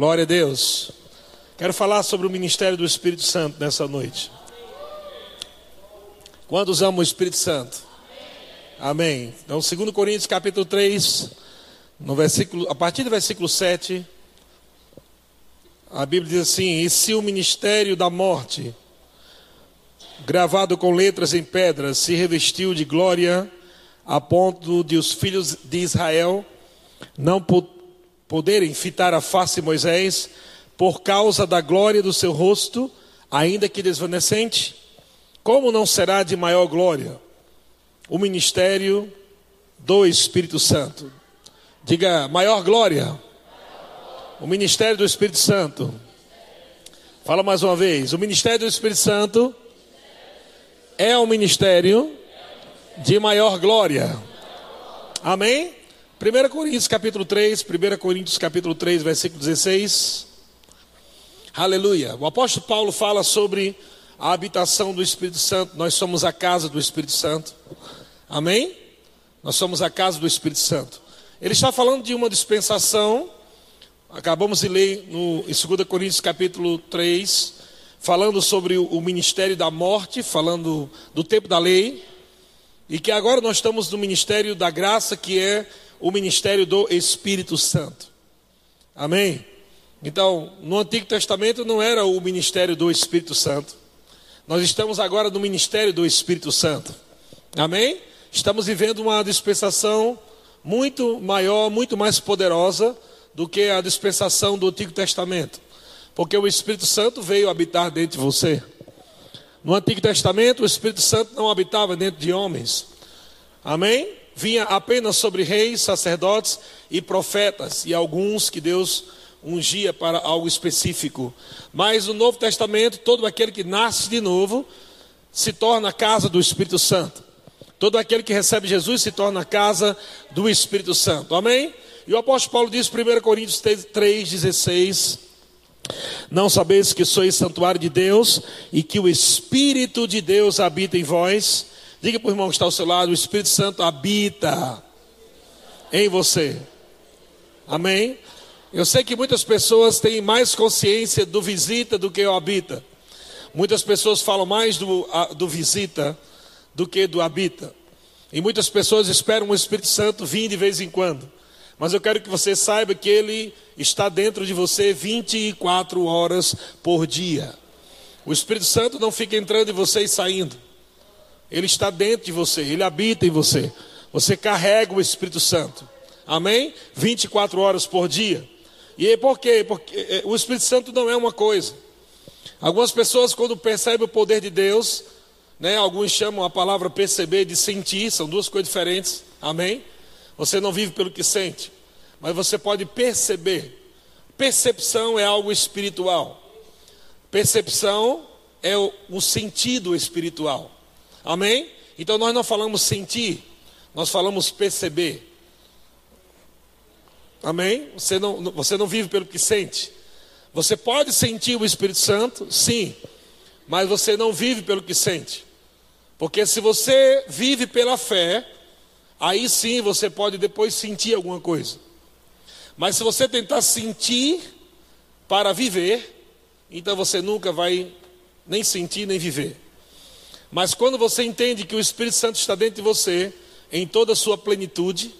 Glória a Deus. Quero falar sobre o ministério do Espírito Santo nessa noite. Quantos amam o Espírito Santo? Amém. Então, 2 Coríntios capítulo 3, no versículo, a partir do versículo 7, a Bíblia diz assim: E se o ministério da morte, gravado com letras em pedras, se revestiu de glória, a ponto de os filhos de Israel não poderem fitar a face de Moisés por causa da glória do seu rosto, ainda que desvanecente? Como não será de maior glória o ministério do Espírito Santo? Diga, maior glória. O ministério do Espírito Santo. Fala mais uma vez. O ministério do Espírito Santo é o ministério de maior glória. Amém? 1 Coríntios capítulo 3, 1 Coríntios capítulo 3, versículo 16. Aleluia. O apóstolo Paulo fala sobre a habitação do Espírito Santo. Nós somos a casa do Espírito Santo. Amém? Nós somos a casa do Espírito Santo. Ele está falando de uma dispensação. Acabamos de ler no, em 2 Coríntios capítulo 3, falando sobre o, o ministério da morte, falando do tempo da lei. E que agora nós estamos no ministério da graça, que é o ministério do Espírito Santo. Amém? Então, no Antigo Testamento não era o ministério do Espírito Santo. Nós estamos agora no ministério do Espírito Santo. Amém? Estamos vivendo uma dispensação muito maior, muito mais poderosa do que a dispensação do Antigo Testamento. Porque o Espírito Santo veio habitar dentro de você. No Antigo Testamento, o Espírito Santo não habitava dentro de homens. Amém? Vinha apenas sobre reis, sacerdotes e profetas, e alguns que Deus ungia para algo específico. Mas no Novo Testamento, todo aquele que nasce de novo se torna a casa do Espírito Santo. Todo aquele que recebe Jesus se torna a casa do Espírito Santo. Amém? E o apóstolo Paulo diz, 1 Coríntios 3,16: Não sabeis que sois santuário de Deus e que o Espírito de Deus habita em vós. Diga para o irmão que está ao seu lado: o Espírito Santo habita em você. Amém? Eu sei que muitas pessoas têm mais consciência do visita do que o habita. Muitas pessoas falam mais do, do visita do que do habita. E muitas pessoas esperam o Espírito Santo vir de vez em quando. Mas eu quero que você saiba que ele está dentro de você 24 horas por dia. O Espírito Santo não fica entrando em você e saindo. Ele está dentro de você, ele habita em você. Você carrega o Espírito Santo. Amém? 24 horas por dia. E por quê? Porque é, o Espírito Santo não é uma coisa. Algumas pessoas, quando percebem o poder de Deus, né, alguns chamam a palavra perceber de sentir, são duas coisas diferentes. Amém? Você não vive pelo que sente, mas você pode perceber. Percepção é algo espiritual. Percepção é o sentido espiritual. Amém? Então nós não falamos sentir, nós falamos perceber. Amém? Você não, você não vive pelo que sente. Você pode sentir o Espírito Santo, sim, mas você não vive pelo que sente. Porque se você vive pela fé, aí sim você pode depois sentir alguma coisa. Mas se você tentar sentir para viver, então você nunca vai nem sentir nem viver. Mas quando você entende que o Espírito Santo está dentro de você, em toda a sua plenitude,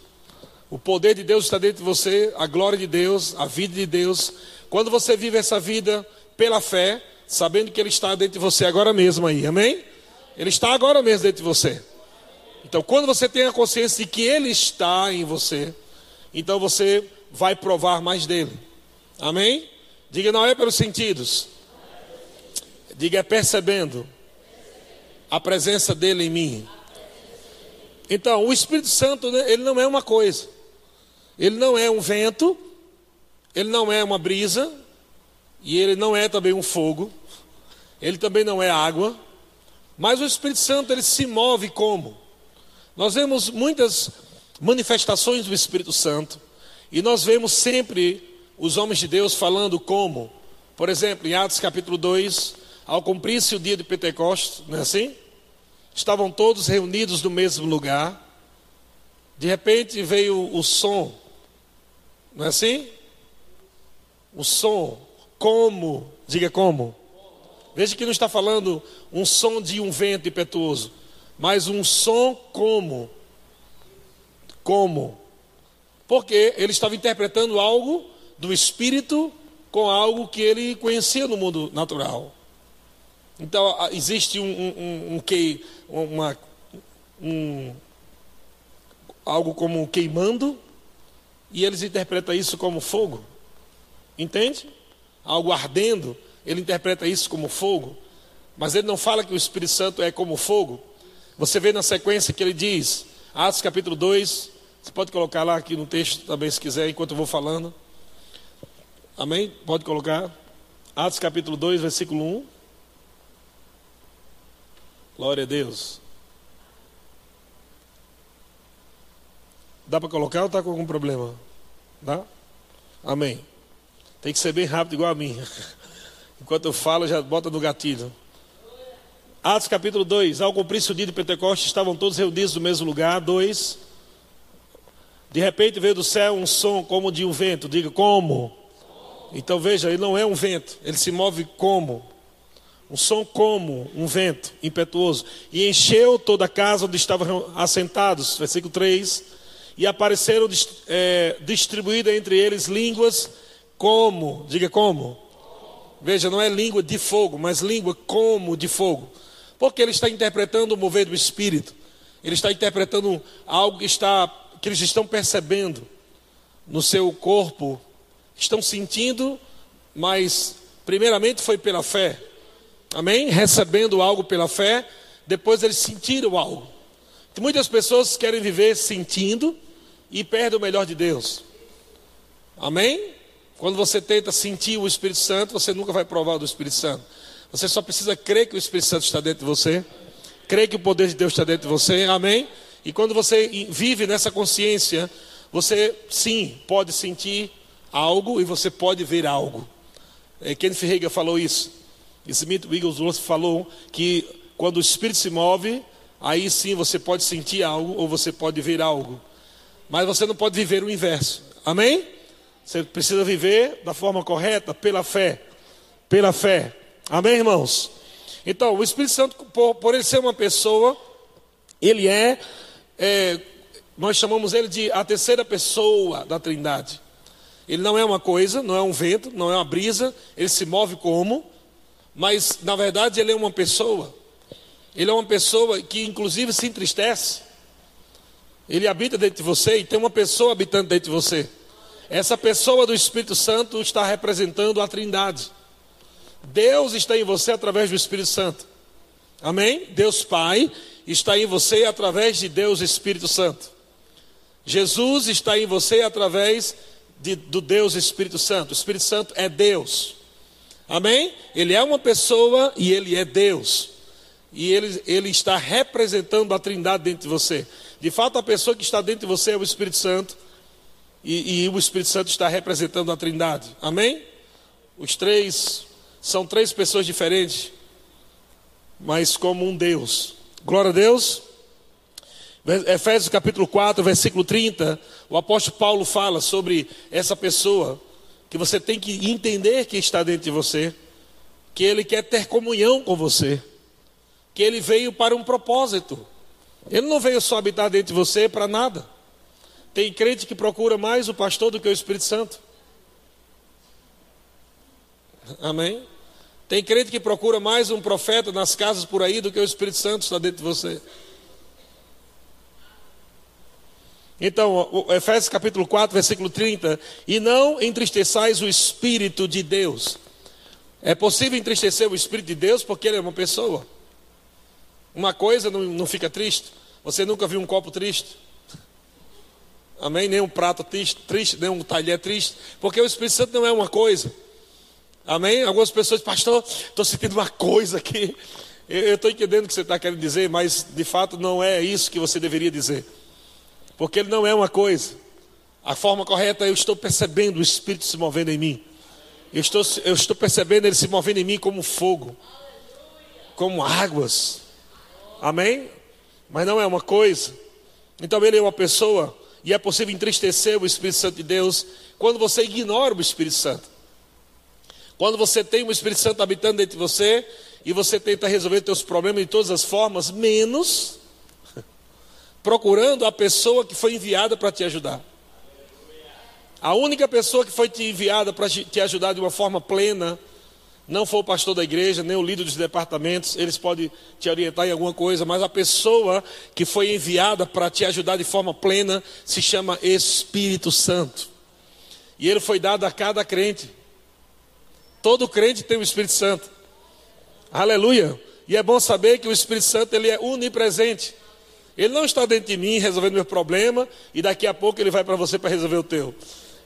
o poder de Deus está dentro de você, a glória de Deus, a vida de Deus. Quando você vive essa vida pela fé, sabendo que Ele está dentro de você agora mesmo aí, amém? Ele está agora mesmo dentro de você. Então, quando você tem a consciência de que Ele está em você, então você vai provar mais dele. Amém? Diga, não é pelos sentidos. Diga, é percebendo a presença dele em mim. Então, o Espírito Santo, né, ele não é uma coisa. Ele não é um vento, ele não é uma brisa, e ele não é também um fogo, ele também não é água, mas o Espírito Santo ele se move como? Nós vemos muitas manifestações do Espírito Santo, e nós vemos sempre os homens de Deus falando como, por exemplo, em Atos capítulo 2, ao cumprir-se o dia de Pentecostes, não é assim? Estavam todos reunidos no mesmo lugar. De repente veio o som, não é assim? o som como, diga como. Veja que não está falando um som de um vento impetuoso, mas um som como. Como. Porque ele estava interpretando algo do espírito com algo que ele conhecia no mundo natural. Então, existe um, um, um, que, uma, um, algo como queimando, e eles interpretam isso como fogo. Entende? Algo ardendo, ele interpreta isso como fogo. Mas ele não fala que o Espírito Santo é como fogo. Você vê na sequência que ele diz, Atos capítulo 2, você pode colocar lá aqui no texto também se quiser, enquanto eu vou falando. Amém? Pode colocar. Atos capítulo 2, versículo 1. Glória a Deus. Dá para colocar ou está com algum problema? Dá? Amém. Tem que ser bem rápido, igual a mim. Enquanto eu falo, já bota no gatilho. Atos capítulo 2. Ao cumprir-se o dia de Pentecostes, estavam todos reunidos no mesmo lugar. 2. De repente veio do céu um som como de um vento. Diga, como? Então veja, ele não é um vento, ele se move como? Um som como um vento impetuoso, e encheu toda a casa onde estavam assentados, versículo 3, e apareceram é, distribuídas entre eles línguas como, diga como, veja, não é língua de fogo, mas língua como de fogo, porque ele está interpretando o mover do Espírito, ele está interpretando algo que, está, que eles estão percebendo no seu corpo, estão sentindo, mas primeiramente foi pela fé, Amém? Recebendo algo pela fé, depois eles sentiram algo. Muitas pessoas querem viver sentindo e perdem o melhor de Deus. Amém? Quando você tenta sentir o Espírito Santo, você nunca vai provar do Espírito Santo. Você só precisa crer que o Espírito Santo está dentro de você, crer que o poder de Deus está dentro de você. Amém? E quando você vive nessa consciência, você sim pode sentir algo e você pode ver algo. É, Kenneth Hagin falou isso. Smith Wigglesworth falou que quando o espírito se move, aí sim você pode sentir algo ou você pode ver algo. Mas você não pode viver o inverso. Amém? Você precisa viver da forma correta, pela fé. Pela fé. Amém, irmãos? Então, o Espírito Santo, por, por ele ser uma pessoa, ele é, é, nós chamamos ele de a terceira pessoa da Trindade. Ele não é uma coisa, não é um vento, não é uma brisa, ele se move como mas na verdade ele é uma pessoa. Ele é uma pessoa que inclusive se entristece. Ele habita dentro de você e tem uma pessoa habitando dentro de você. Essa pessoa do Espírito Santo está representando a Trindade. Deus está em você através do Espírito Santo. Amém? Deus Pai está em você através de Deus Espírito Santo. Jesus está em você através de, do Deus Espírito Santo. O Espírito Santo é Deus. Amém? Ele é uma pessoa e ele é Deus. E ele, ele está representando a trindade dentro de você. De fato, a pessoa que está dentro de você é o Espírito Santo. E, e o Espírito Santo está representando a trindade. Amém? Os três são três pessoas diferentes, mas como um Deus. Glória a Deus. Efésios capítulo 4, versículo 30, o apóstolo Paulo fala sobre essa pessoa que você tem que entender que está dentro de você, que ele quer ter comunhão com você, que ele veio para um propósito. Ele não veio só habitar dentro de você para nada. Tem crente que procura mais o pastor do que o Espírito Santo. Amém? Tem crente que procura mais um profeta nas casas por aí do que o Espírito Santo está dentro de você. Então, Efésios capítulo 4, versículo 30. E não entristeçais o Espírito de Deus. É possível entristecer o Espírito de Deus porque ele é uma pessoa. Uma coisa não, não fica triste. Você nunca viu um copo triste? Amém? Nem um prato triste, triste, nem um talher triste. Porque o Espírito Santo não é uma coisa. Amém? Algumas pessoas, pastor, estou sentindo uma coisa aqui. Eu estou entendendo o que você está querendo dizer, mas de fato não é isso que você deveria dizer. Porque ele não é uma coisa. A forma correta eu estou percebendo o Espírito se movendo em mim. Eu estou, eu estou percebendo ele se movendo em mim como fogo, como águas. Amém? Mas não é uma coisa. Então ele é uma pessoa e é possível entristecer o Espírito Santo de Deus quando você ignora o Espírito Santo. Quando você tem o Espírito Santo habitando dentro de você e você tenta resolver seus problemas de todas as formas, menos procurando a pessoa que foi enviada para te ajudar. A única pessoa que foi te enviada para te ajudar de uma forma plena não foi o pastor da igreja, nem o líder dos departamentos, eles podem te orientar em alguma coisa, mas a pessoa que foi enviada para te ajudar de forma plena se chama Espírito Santo. E ele foi dado a cada crente. Todo crente tem o Espírito Santo. Aleluia. E é bom saber que o Espírito Santo ele é onipresente. Ele não está dentro de mim resolvendo meu problema e daqui a pouco ele vai para você para resolver o teu.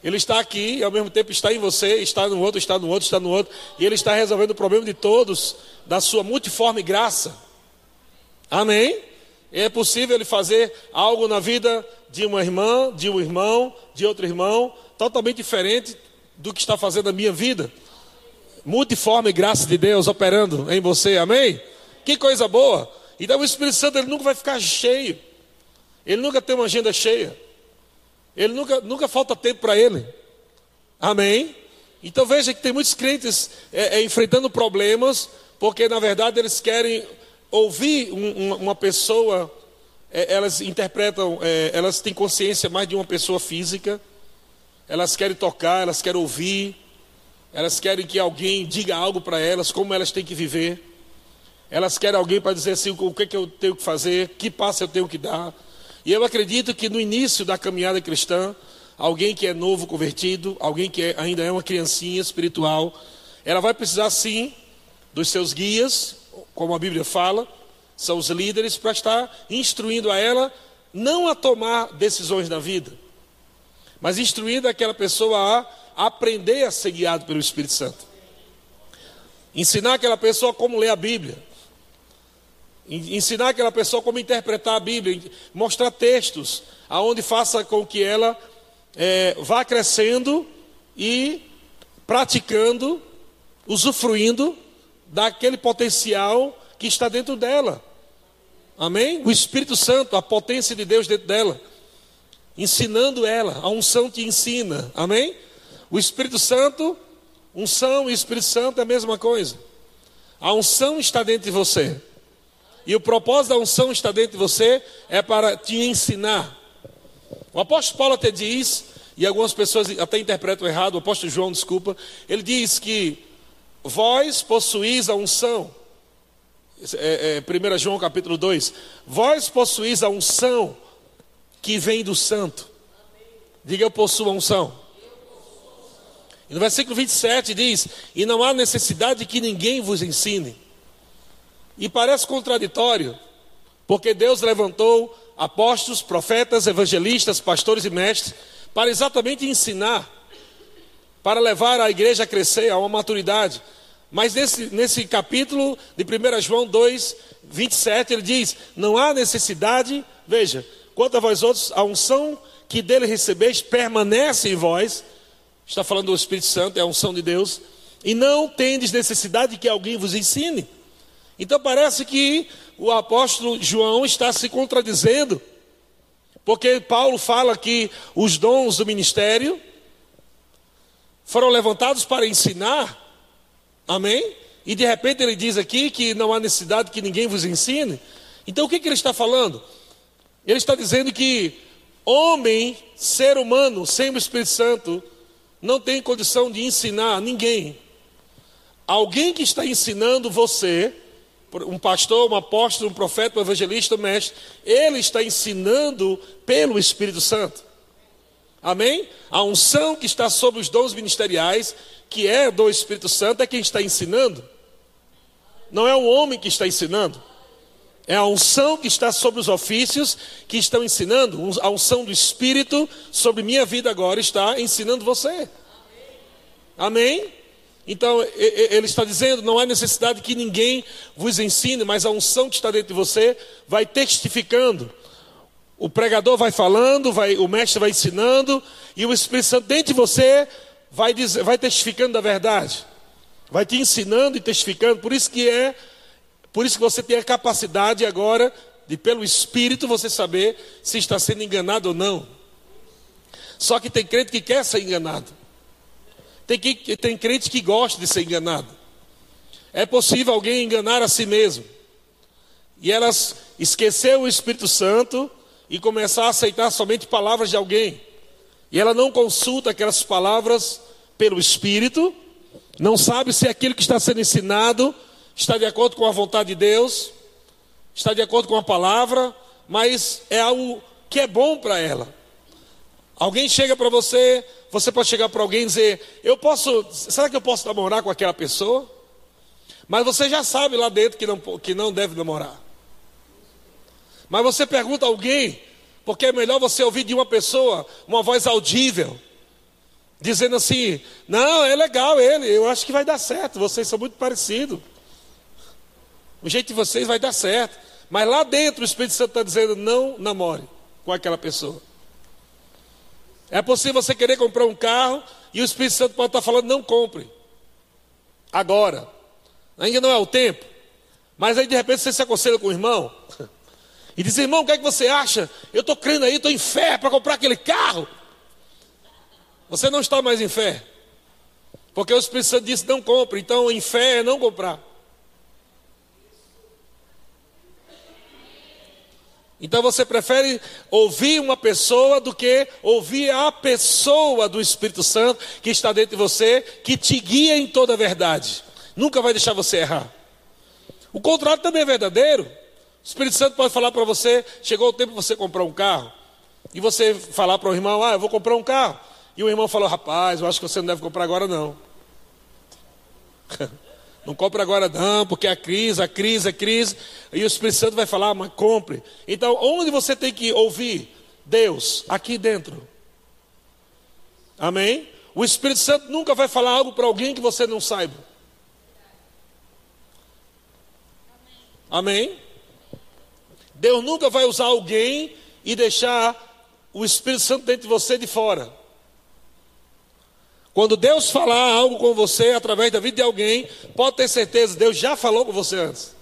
Ele está aqui e ao mesmo tempo está em você, está no outro, está no outro, está no outro, e ele está resolvendo o problema de todos da sua multiforme graça. Amém? É possível ele fazer algo na vida de uma irmã, de um irmão, de outro irmão, totalmente diferente do que está fazendo a minha vida. Multiforme graça de Deus operando em você, amém? Que coisa boa! Então o Espírito Santo ele nunca vai ficar cheio, ele nunca tem uma agenda cheia. Ele nunca, nunca falta tempo para ele. Amém? Então veja que tem muitos crentes é, é, enfrentando problemas, porque na verdade eles querem ouvir um, uma pessoa, é, elas interpretam, é, elas têm consciência mais de uma pessoa física, elas querem tocar, elas querem ouvir, elas querem que alguém diga algo para elas, como elas têm que viver. Elas querem alguém para dizer assim, o que, que eu tenho que fazer, que passo eu tenho que dar. E eu acredito que no início da caminhada cristã, alguém que é novo convertido, alguém que é, ainda é uma criancinha espiritual, ela vai precisar sim dos seus guias, como a Bíblia fala, são os líderes, para estar instruindo a ela não a tomar decisões na vida, mas instruindo aquela pessoa a aprender a ser guiado pelo Espírito Santo. Ensinar aquela pessoa como ler a Bíblia, Ensinar aquela pessoa como interpretar a Bíblia, mostrar textos, aonde faça com que ela é, vá crescendo e praticando, usufruindo daquele potencial que está dentro dela. Amém? O Espírito Santo, a potência de Deus dentro dela, ensinando ela, a unção te ensina. Amém? O Espírito Santo, unção e Espírito Santo é a mesma coisa. A unção está dentro de você. E o propósito da unção está dentro de você, é para te ensinar. O apóstolo Paulo até diz, e algumas pessoas até interpretam errado, o apóstolo João, desculpa, ele diz que vós possuís a unção. É, é, 1 João capítulo 2: Vós possuís a unção que vem do santo. Diga eu possuo a unção. E no versículo 27 diz: E não há necessidade que ninguém vos ensine. E parece contraditório, porque Deus levantou apóstolos, profetas, evangelistas, pastores e mestres para exatamente ensinar, para levar a igreja a crescer a uma maturidade. Mas nesse, nesse capítulo de 1 João 2, 27, ele diz: Não há necessidade, veja, quanto a vós outros, a unção que dele recebeis permanece em vós. Está falando do Espírito Santo, é a unção de Deus. E não tendes necessidade que alguém vos ensine. Então parece que o apóstolo João está se contradizendo, porque Paulo fala que os dons do ministério foram levantados para ensinar, amém? E de repente ele diz aqui que não há necessidade que ninguém vos ensine. Então o que, que ele está falando? Ele está dizendo que homem, ser humano, sem o Espírito Santo, não tem condição de ensinar ninguém. Alguém que está ensinando você um pastor, um apóstolo, um profeta, um evangelista, um mestre, ele está ensinando pelo Espírito Santo. Amém? A unção que está sobre os dons ministeriais, que é do Espírito Santo, é quem está ensinando. Não é o homem que está ensinando. É a unção que está sobre os ofícios que estão ensinando. A unção do Espírito sobre minha vida agora está ensinando você. Amém? Então, ele está dizendo: não há necessidade que ninguém vos ensine, mas a unção que está dentro de você vai testificando. O pregador vai falando, vai, o mestre vai ensinando, e o Espírito Santo dentro de você vai, dizer, vai testificando da verdade, vai te ensinando e testificando. Por isso que é, por isso que você tem a capacidade agora de, pelo Espírito, você saber se está sendo enganado ou não. Só que tem crente que quer ser enganado Tem, que, tem crente que gosta de ser enganado. É possível alguém enganar a si mesmo. E elas esquecer o Espírito Santo e começar a aceitar somente palavras de alguém. E ela não consulta aquelas palavras pelo Espírito, não sabe se aquilo que está sendo ensinado está de acordo com a vontade de Deus, está de acordo com a palavra, mas é algo que é bom para ela. Alguém chega para você, você pode chegar para alguém e dizer: Eu posso, será que eu posso namorar com aquela pessoa? Mas você já sabe lá dentro que não, que não deve namorar. Mas você pergunta a alguém, porque é melhor você ouvir de uma pessoa uma voz audível, dizendo assim: Não, é legal ele, eu acho que vai dar certo, vocês são muito parecidos. O jeito de vocês vai dar certo. Mas lá dentro o Espírito Santo está dizendo: Não namore com aquela pessoa. É possível você querer comprar um carro e o Espírito Santo pode estar falando: Não compre. Agora. Ainda não é o tempo. Mas aí de repente você se aconselha com o irmão. E diz, irmão, o que é que você acha? Eu estou crendo aí, estou em fé para comprar aquele carro. Você não está mais em fé. Porque o Espírito Santo disse, não compre. Então, em fé é não comprar. Então você prefere ouvir uma pessoa do que ouvir a pessoa do Espírito Santo que está dentro de você, que te guia em toda a verdade. Nunca vai deixar você errar. O contrário também é verdadeiro. O Espírito Santo pode falar para você: chegou o tempo de você comprar um carro. E você falar para o irmão: ah, eu vou comprar um carro. E o irmão falou: rapaz, eu acho que você não deve comprar agora não. Não compre agora não, porque a crise, a crise, a crise. E o Espírito Santo vai falar, mas compre. Então, onde você tem que ouvir Deus? Aqui dentro. Amém? O Espírito Santo nunca vai falar algo para alguém que você não saiba. Amém? Deus nunca vai usar alguém e deixar o Espírito Santo dentro de você de fora. Quando Deus falar algo com você através da vida de alguém, pode ter certeza, Deus já falou com você antes.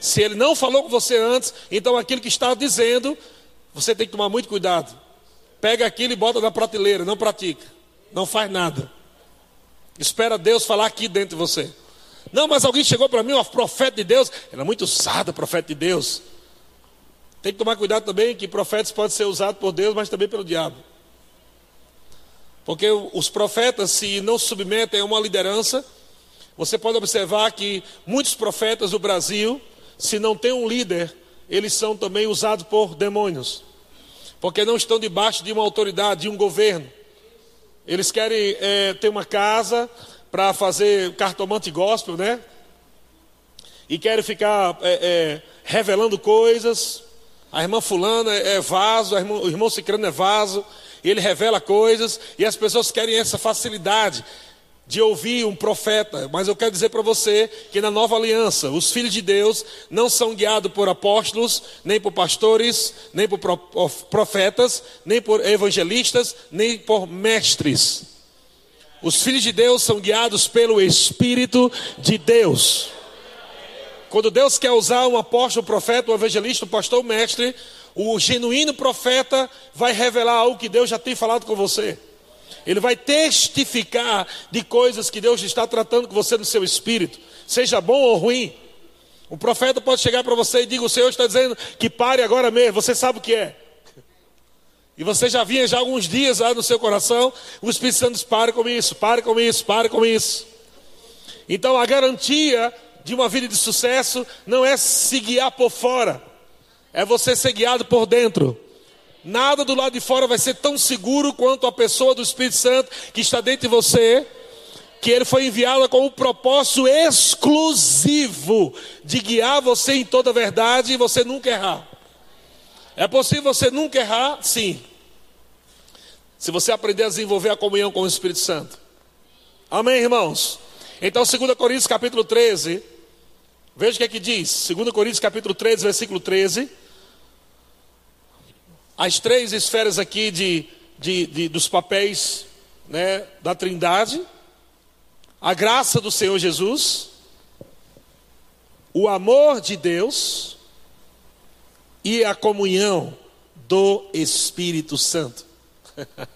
Se Ele não falou com você antes, então aquilo que está dizendo, você tem que tomar muito cuidado. Pega aquilo e bota na prateleira, não pratica, não faz nada. Espera Deus falar aqui dentro de você. Não, mas alguém chegou para mim, um profeta de Deus. Ela é muito usada, profeta de Deus. Tem que tomar cuidado também que profetas podem ser usados por Deus, mas também pelo diabo. Porque os profetas, se não se submetem a uma liderança, você pode observar que muitos profetas do Brasil, se não tem um líder, eles são também usados por demônios. Porque não estão debaixo de uma autoridade, de um governo. Eles querem é, ter uma casa, para fazer cartomante gospel, né? E querem ficar é, é, revelando coisas. A irmã fulana é vaso, irmã, o irmão cicrano é vaso, ele revela coisas, e as pessoas querem essa facilidade de ouvir um profeta, mas eu quero dizer para você que na nova aliança, os filhos de Deus não são guiados por apóstolos, nem por pastores, nem por profetas, nem por evangelistas, nem por mestres. Os filhos de Deus são guiados pelo Espírito de Deus. Quando Deus quer usar um apóstolo, um profeta, um evangelista, um pastor, um mestre, o genuíno profeta vai revelar algo que Deus já tem falado com você. Ele vai testificar de coisas que Deus está tratando com você no seu espírito, seja bom ou ruim. O profeta pode chegar para você e dizer: O Senhor está dizendo que pare agora mesmo, você sabe o que é. E você já vinha já alguns dias lá no seu coração, o Espírito Santo diz: pare com isso, pare com isso, pare com isso. Então a garantia de uma vida de sucesso não é se guiar por fora, é você ser guiado por dentro. Nada do lado de fora vai ser tão seguro quanto a pessoa do Espírito Santo que está dentro de você, que ele foi enviado com o propósito exclusivo de guiar você em toda a verdade e você nunca errar. É possível você nunca errar? Sim. Se você aprender a desenvolver a comunhão com o Espírito Santo. Amém, irmãos? Então, 2 Coríntios capítulo 13. Veja o que é que diz. 2 Coríntios capítulo 13, versículo 13. As três esferas aqui de, de, de dos papéis né, da trindade. A graça do Senhor Jesus. O amor de Deus. E a comunhão do Espírito Santo.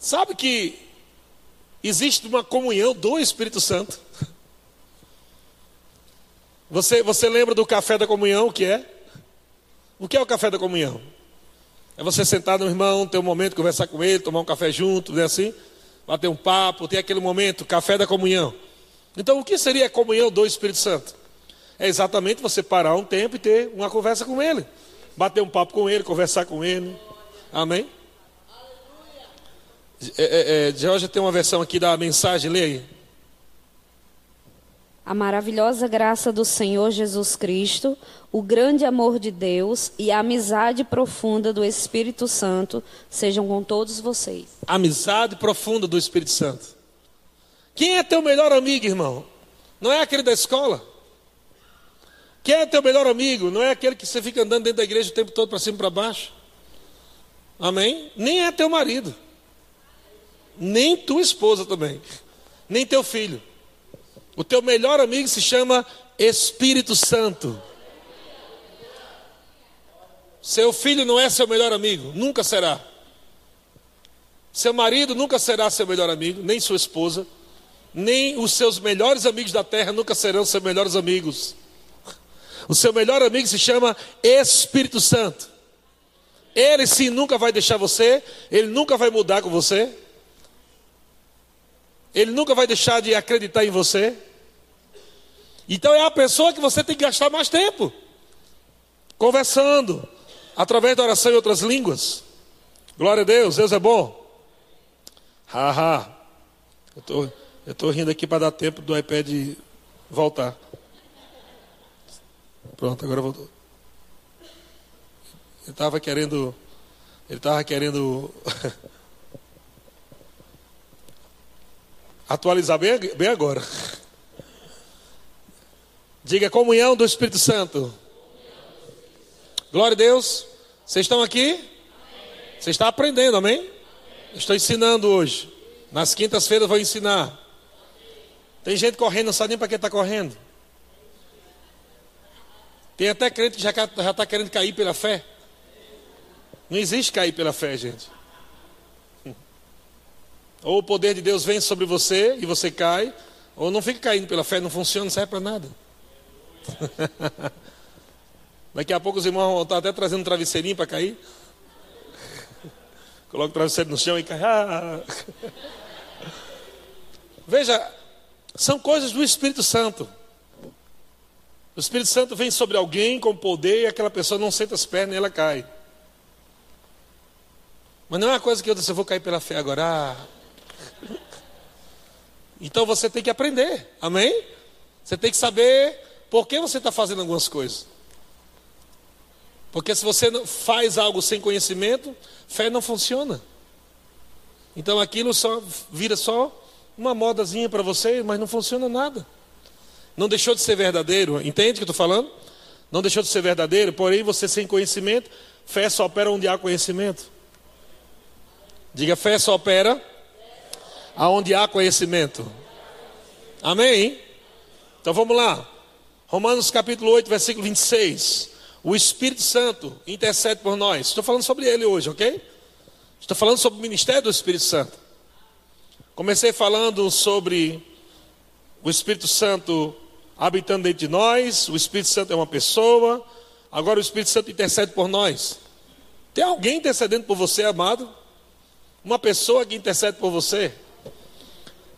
Sabe que existe uma comunhão do Espírito Santo. Você, você lembra do café da comunhão, o que é? O que é o café da comunhão? É você sentar no irmão, ter um momento, conversar com ele, tomar um café junto, né, assim, bater um papo, ter aquele momento, café da comunhão. Então, o que seria a comunhão do Espírito Santo? É exatamente você parar um tempo e ter uma conversa com ele, bater um papo com ele, conversar com ele. Amém? É, é, é, Georgia tem uma versão aqui da mensagem, leia aí. A maravilhosa graça do Senhor Jesus Cristo, o grande amor de Deus e a amizade profunda do Espírito Santo sejam com todos vocês. Amizade profunda do Espírito Santo. Quem é teu melhor amigo, irmão? Não é aquele da escola? Quem é teu melhor amigo? Não é aquele que você fica andando dentro da igreja o tempo todo para cima e para baixo? Amém? Nem é teu marido. Nem tua esposa também. Nem teu filho. O teu melhor amigo se chama Espírito Santo. Seu filho não é seu melhor amigo, nunca será. Seu marido nunca será seu melhor amigo, nem sua esposa, nem os seus melhores amigos da terra nunca serão seus melhores amigos. O seu melhor amigo se chama Espírito Santo. Ele sim nunca vai deixar você, ele nunca vai mudar com você, ele nunca vai deixar de acreditar em você. Então é a pessoa que você tem que gastar mais tempo conversando através da oração em outras línguas. Glória a Deus, Deus é bom. Haha. Eu tô, eu tô rindo aqui para dar tempo do iPad voltar. Pronto, agora voltou. Ele estava querendo. Ele estava querendo atualizar bem, bem agora. Diga comunhão do Espírito Santo. Glória a Deus. Vocês estão aqui? Você está aprendendo, amém? Estou ensinando hoje. Nas quintas-feiras vou ensinar. Tem gente correndo, não sabe nem para que está correndo. Tem até crente que já está querendo cair pela fé. Não existe cair pela fé, gente. Ou o poder de Deus vem sobre você e você cai, ou não fica caindo pela fé, não funciona, não serve para nada. Daqui a pouco os irmãos vão estar até trazendo um travesseirinho para cair. Coloca o travesseiro no chão e cai. Ah. Veja, são coisas do Espírito Santo. O Espírito Santo vem sobre alguém com poder e aquela pessoa não senta as pernas e ela cai. Mas não é uma coisa que eu disse, eu vou cair pela fé agora. Ah. Então você tem que aprender, amém? Você tem que saber por que você está fazendo algumas coisas? Porque se você faz algo sem conhecimento, fé não funciona. Então aquilo só vira só uma modazinha para você, mas não funciona nada. Não deixou de ser verdadeiro, entende o que eu estou falando? Não deixou de ser verdadeiro, porém você sem conhecimento, fé só opera onde há conhecimento. Diga, fé só opera aonde há conhecimento. Amém? Então vamos lá. Romanos capítulo 8, versículo 26. O Espírito Santo intercede por nós. Estou falando sobre ele hoje, ok? Estou falando sobre o ministério do Espírito Santo. Comecei falando sobre o Espírito Santo habitando dentro de nós. O Espírito Santo é uma pessoa. Agora o Espírito Santo intercede por nós. Tem alguém intercedendo por você, amado? Uma pessoa que intercede por você.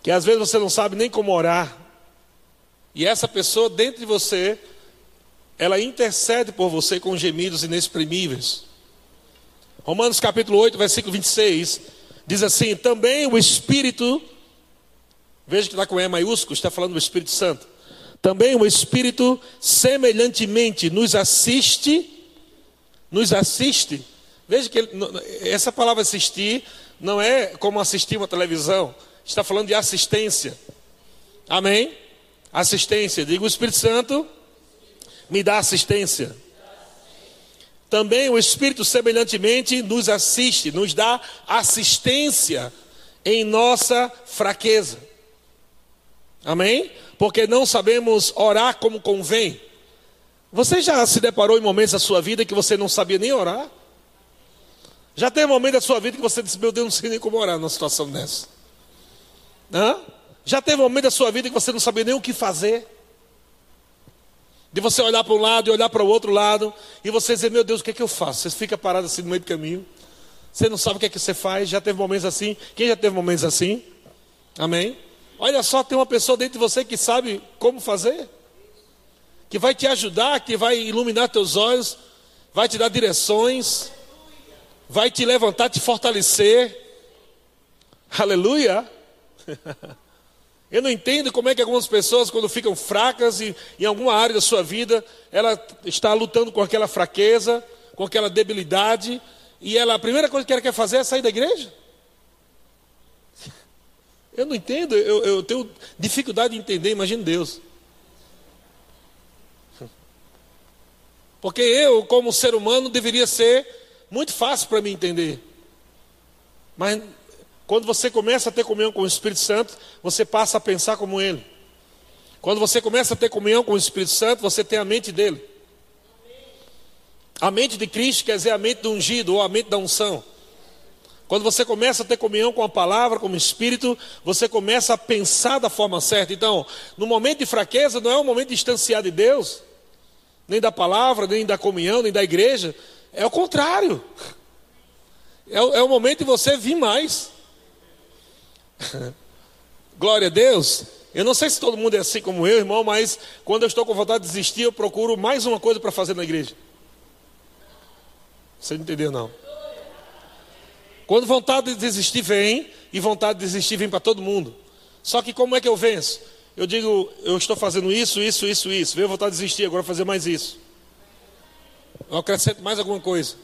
Que às vezes você não sabe nem como orar. E essa pessoa dentro de você, ela intercede por você com gemidos inexprimíveis. Romanos capítulo 8, versículo 26, diz assim: também o Espírito, veja que está com E maiúsculo, está falando do Espírito Santo. Também o Espírito semelhantemente nos assiste, nos assiste. Veja que ele, essa palavra assistir não é como assistir uma televisão, está falando de assistência. Amém? Assistência. Diga o Espírito Santo me dá assistência. Também o Espírito semelhantemente nos assiste, nos dá assistência em nossa fraqueza. Amém? Porque não sabemos orar como convém. Você já se deparou em momentos da sua vida que você não sabia nem orar? Já teve um momento da sua vida que você disse: Meu Deus, não sei nem como orar numa situação dessa. Hã? Já teve um momento da sua vida que você não sabia nem o que fazer? De você olhar para um lado e olhar para o outro lado, e você dizer, meu Deus, o que é que eu faço? Você fica parado assim no meio do caminho. Você não sabe o que é que você faz. Já teve momentos assim? Quem já teve momentos assim? Amém? Olha só, tem uma pessoa dentro de você que sabe como fazer, que vai te ajudar, que vai iluminar teus olhos, vai te dar direções, vai te levantar, te fortalecer. Aleluia! Eu não entendo como é que algumas pessoas, quando ficam fracas e, em alguma área da sua vida, ela está lutando com aquela fraqueza, com aquela debilidade, e ela, a primeira coisa que ela quer fazer é sair da igreja. Eu não entendo, eu, eu tenho dificuldade de entender, imagine Deus. Porque eu, como ser humano, deveria ser muito fácil para mim entender. Mas quando você começa a ter comunhão com o Espírito Santo, você passa a pensar como ele. Quando você começa a ter comunhão com o Espírito Santo, você tem a mente dele. A mente de Cristo quer dizer a mente do ungido ou a mente da unção. Quando você começa a ter comunhão com a palavra, com o Espírito, você começa a pensar da forma certa. Então, no momento de fraqueza, não é um momento distanciado de Deus, nem da palavra, nem da comunhão, nem da igreja. É o contrário. É, é o momento de você vir mais. Glória a Deus. Eu não sei se todo mundo é assim como eu, irmão, mas quando eu estou com vontade de desistir, eu procuro mais uma coisa para fazer na igreja. Você não entendeu, não? Quando vontade de desistir vem, e vontade de desistir vem para todo mundo. Só que como é que eu venço? Eu digo, eu estou fazendo isso, isso, isso, isso. Veio vontade de desistir, agora fazer mais isso. Eu acrescento mais alguma coisa.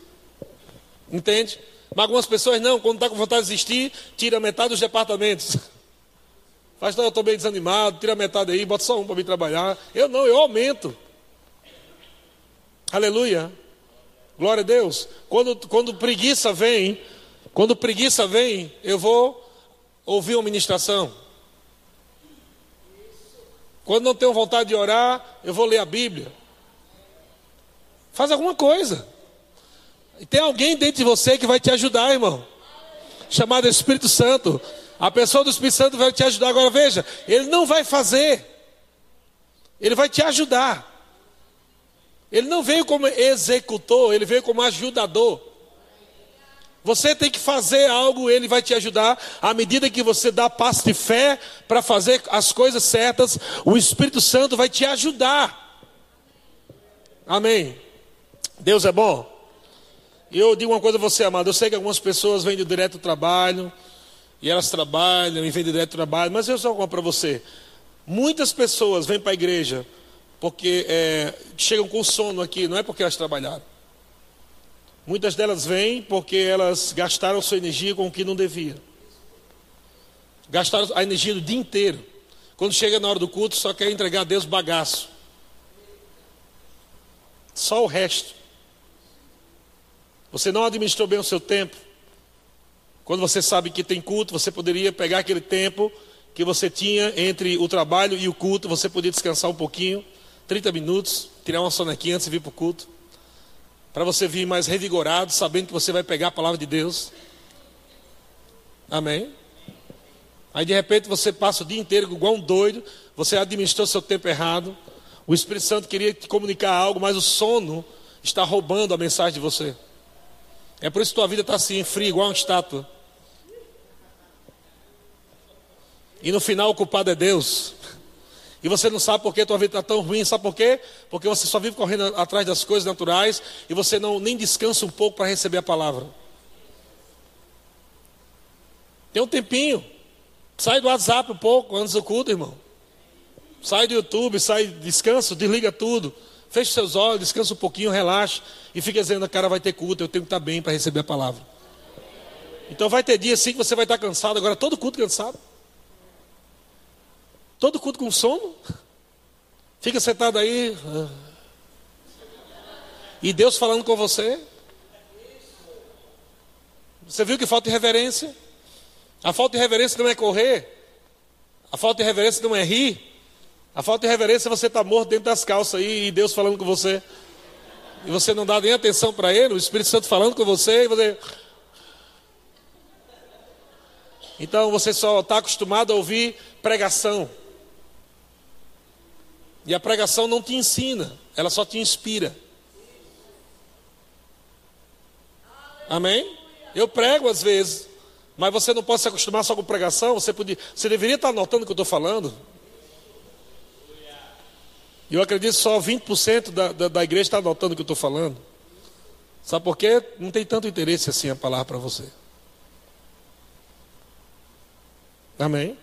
Entende? Mas algumas pessoas não, quando está com vontade de desistir, tira metade dos departamentos. Faz, não, eu estou bem desanimado, tira metade aí, bota só um para vir trabalhar. Eu não, eu aumento. Aleluia. Glória a Deus. Quando, quando preguiça vem, quando preguiça vem, eu vou ouvir uma ministração. Quando não tenho vontade de orar, eu vou ler a Bíblia. Faz alguma coisa. Tem alguém dentro de você que vai te ajudar, irmão. Chamado Espírito Santo. A pessoa do Espírito Santo vai te ajudar. Agora veja, ele não vai fazer. Ele vai te ajudar. Ele não veio como executor, ele veio como ajudador. Você tem que fazer algo, ele vai te ajudar. À medida que você dá passo de fé para fazer as coisas certas, o Espírito Santo vai te ajudar. Amém. Deus é bom. Eu digo uma coisa a você, amado. Eu sei que algumas pessoas vêm do direto trabalho, e elas trabalham e vêm do direto trabalho, mas eu só uma para você. Muitas pessoas vêm para a igreja porque é, chegam com sono aqui, não é porque elas trabalharam. Muitas delas vêm porque elas gastaram sua energia com o que não devia. Gastaram a energia do dia inteiro. Quando chega na hora do culto, só quer entregar a Deus bagaço. Só o resto. Você não administrou bem o seu tempo. Quando você sabe que tem culto, você poderia pegar aquele tempo que você tinha entre o trabalho e o culto, você podia descansar um pouquinho 30 minutos, tirar uma sonequinha antes de vir para o culto. Para você vir mais revigorado, sabendo que você vai pegar a palavra de Deus. Amém? Aí de repente você passa o dia inteiro igual um doido, você administrou seu tempo errado. O Espírito Santo queria te comunicar algo, mas o sono está roubando a mensagem de você. É por isso que tua vida está assim, fria, igual uma estátua. E no final o culpado é Deus. E você não sabe por que tua vida está tão ruim, sabe por quê? Porque você só vive correndo atrás das coisas naturais e você não nem descansa um pouco para receber a palavra. Tem um tempinho. Sai do WhatsApp um pouco antes do culto, irmão. Sai do YouTube, sai, descansa, desliga tudo. Feche seus olhos, descansa um pouquinho, relaxa. E fica dizendo, cara, vai ter culto, eu tenho que estar bem para receber a palavra. Então vai ter dia sim que você vai estar cansado, agora todo culto cansado. Todo culto com sono. Fica sentado aí. E Deus falando com você. Você viu que falta de reverência? A falta de reverência não é correr. A falta de reverência não é rir. A falta de reverência é você tá morto dentro das calças aí e Deus falando com você. E você não dá nem atenção para Ele, o Espírito Santo falando com você e você. Então você só está acostumado a ouvir pregação. E a pregação não te ensina, ela só te inspira. Amém? Eu prego às vezes, mas você não pode se acostumar só com pregação. Você, podia, você deveria estar anotando o que eu estou falando. Eu acredito que só 20% da, da, da igreja está anotando o que eu estou falando. Sabe por quê? Não tem tanto interesse assim a palavra para você. Amém?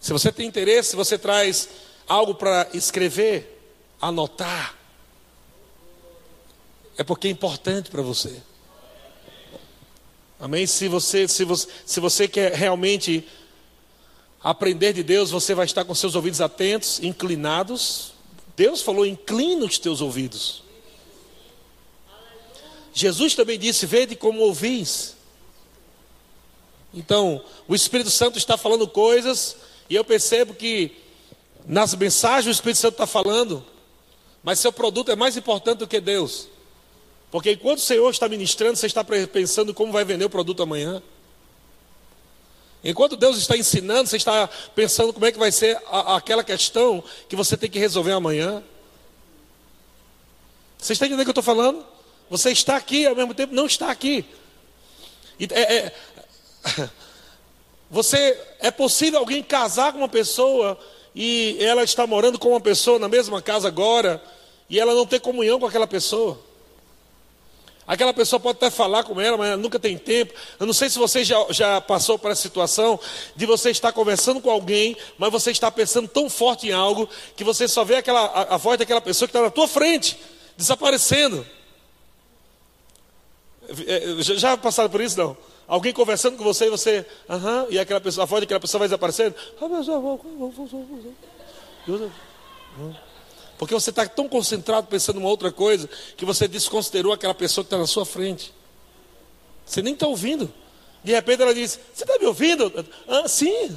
Se você tem interesse, você traz algo para escrever, anotar. É porque é importante para você. Amém? Se você, se, você, se você quer realmente aprender de Deus, você vai estar com seus ouvidos atentos, inclinados. Deus falou: inclina os teus ouvidos. Jesus também disse: Vede como ouvis. Então, o Espírito Santo está falando coisas, e eu percebo que nas mensagens o Espírito Santo está falando, mas seu produto é mais importante do que Deus. Porque enquanto o Senhor está ministrando, você está pensando como vai vender o produto amanhã. Enquanto Deus está ensinando, você está pensando como é que vai ser a, aquela questão que você tem que resolver amanhã. Você está entendendo o que eu estou falando? Você está aqui, ao mesmo tempo não está aqui. É, é, você é possível alguém casar com uma pessoa e ela está morando com uma pessoa na mesma casa agora e ela não ter comunhão com aquela pessoa. Aquela pessoa pode até falar com ela, mas ela nunca tem tempo. Eu não sei se você já, já passou por essa situação de você estar conversando com alguém, mas você está pensando tão forte em algo que você só vê aquela, a, a voz daquela pessoa que está na tua frente, desaparecendo. É, já passaram por isso, não? Alguém conversando com você e você, aham, e aquela pessoa, a voz daquela pessoa vai desaparecendo. Porque você está tão concentrado pensando em uma outra coisa que você desconsiderou aquela pessoa que está na sua frente. Você nem está ouvindo. De repente ela diz: Você está me ouvindo? Ah, sim.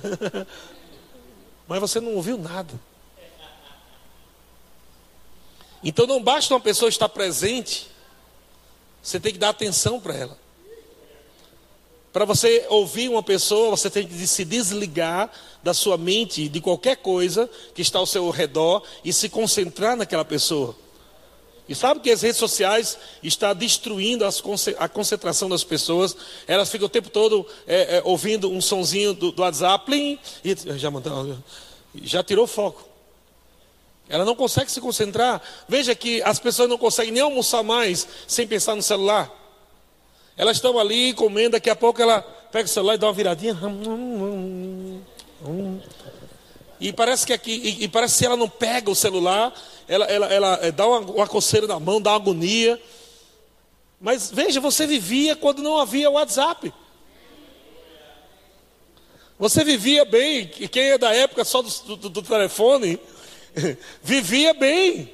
Mas você não ouviu nada. Então não basta uma pessoa estar presente, você tem que dar atenção para ela. Para você ouvir uma pessoa, você tem que se desligar da sua mente de qualquer coisa que está ao seu redor e se concentrar naquela pessoa. E sabe que as redes sociais estão destruindo as, a concentração das pessoas. Elas ficam o tempo todo é, é, ouvindo um sonzinho do, do WhatsApp plim, e já, mandou, já tirou foco. Ela não consegue se concentrar. Veja que as pessoas não conseguem nem almoçar mais sem pensar no celular. Elas estão ali comendo, daqui a pouco ela pega o celular e dá uma viradinha. E parece que aqui, e, e parece que ela não pega o celular, ela, ela, ela eh, dá uma, uma coceira na mão, dá uma agonia. Mas veja, você vivia quando não havia WhatsApp. Você vivia bem, quem é da época só do, do, do telefone, vivia bem.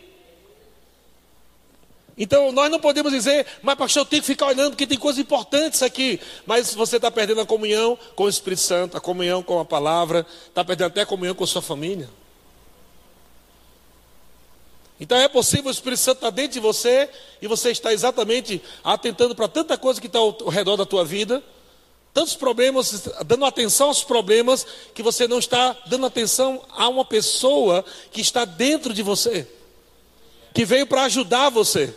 Então nós não podemos dizer, mas pastor, eu tenho que ficar olhando porque tem coisas importantes aqui. Mas você está perdendo a comunhão com o Espírito Santo, a comunhão com a palavra, está perdendo até a comunhão com a sua família. Então é possível o Espírito Santo estar tá dentro de você e você está exatamente atentando para tanta coisa que está ao redor da tua vida, tantos problemas, dando atenção aos problemas, que você não está dando atenção a uma pessoa que está dentro de você, que veio para ajudar você.